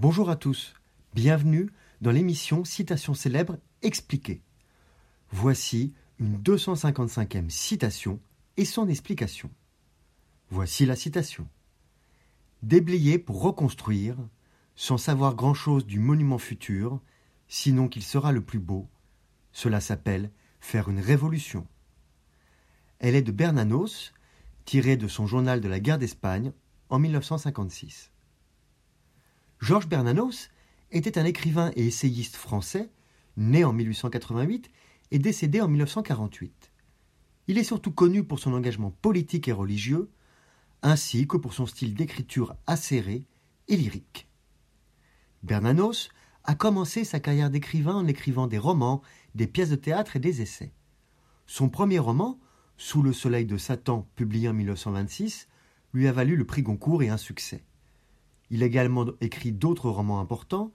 Bonjour à tous, bienvenue dans l'émission Citation célèbre expliquée. Voici une 255e citation et son explication. Voici la citation. Déblayer pour reconstruire, sans savoir grand-chose du monument futur, sinon qu'il sera le plus beau, cela s'appelle faire une révolution. Elle est de Bernanos, tirée de son journal de la guerre d'Espagne en 1956. Georges Bernanos était un écrivain et essayiste français, né en 1888 et décédé en 1948. Il est surtout connu pour son engagement politique et religieux, ainsi que pour son style d'écriture acéré et lyrique. Bernanos a commencé sa carrière d'écrivain en écrivant des romans, des pièces de théâtre et des essais. Son premier roman, Sous le soleil de Satan, publié en 1926, lui a valu le prix Goncourt et un succès. Il a également écrit d'autres romans importants,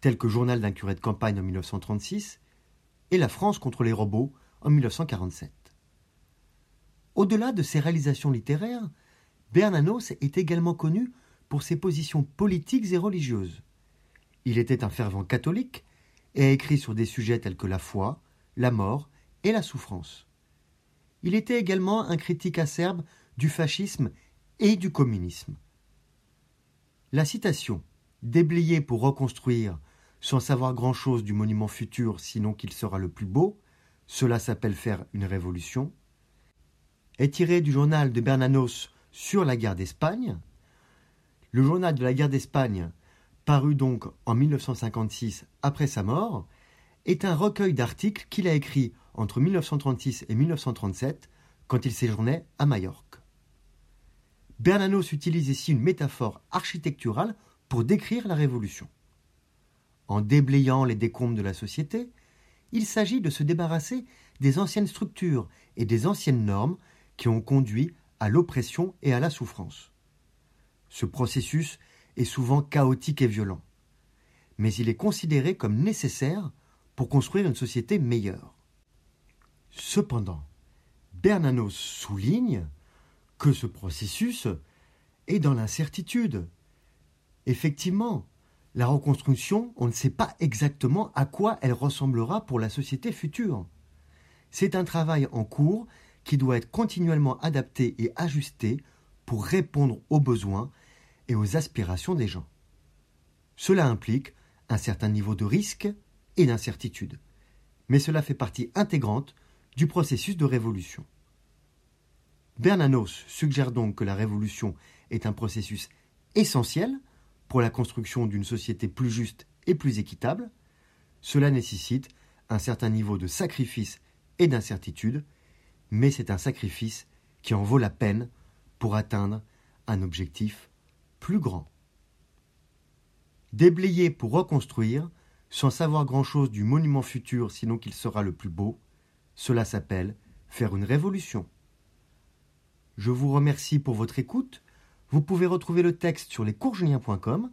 tels que Journal d'un curé de campagne en 1936 et La France contre les robots en 1947. Au-delà de ses réalisations littéraires, Bernanos est également connu pour ses positions politiques et religieuses. Il était un fervent catholique et a écrit sur des sujets tels que la foi, la mort et la souffrance. Il était également un critique acerbe du fascisme et du communisme. La citation Déblayer pour reconstruire, sans savoir grand-chose du monument futur sinon qu'il sera le plus beau, cela s'appelle faire une révolution, est tirée du journal de Bernanos sur la guerre d'Espagne. Le journal de la guerre d'Espagne, paru donc en 1956 après sa mort, est un recueil d'articles qu'il a écrit entre 1936 et 1937 quand il séjournait à Majorque. Bernanos utilise ici une métaphore architecturale pour décrire la Révolution. En déblayant les décombres de la société, il s'agit de se débarrasser des anciennes structures et des anciennes normes qui ont conduit à l'oppression et à la souffrance. Ce processus est souvent chaotique et violent, mais il est considéré comme nécessaire pour construire une société meilleure. Cependant, Bernanos souligne que ce processus est dans l'incertitude. Effectivement, la reconstruction, on ne sait pas exactement à quoi elle ressemblera pour la société future. C'est un travail en cours qui doit être continuellement adapté et ajusté pour répondre aux besoins et aux aspirations des gens. Cela implique un certain niveau de risque et d'incertitude, mais cela fait partie intégrante du processus de révolution. Bernanos suggère donc que la révolution est un processus essentiel pour la construction d'une société plus juste et plus équitable. Cela nécessite un certain niveau de sacrifice et d'incertitude, mais c'est un sacrifice qui en vaut la peine pour atteindre un objectif plus grand. Déblayer pour reconstruire, sans savoir grand-chose du monument futur sinon qu'il sera le plus beau, cela s'appelle faire une révolution. Je vous remercie pour votre écoute. Vous pouvez retrouver le texte sur lescoursjulien.com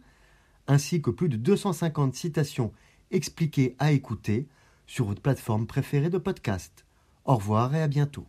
ainsi que plus de 250 citations expliquées à écouter sur votre plateforme préférée de podcast. Au revoir et à bientôt.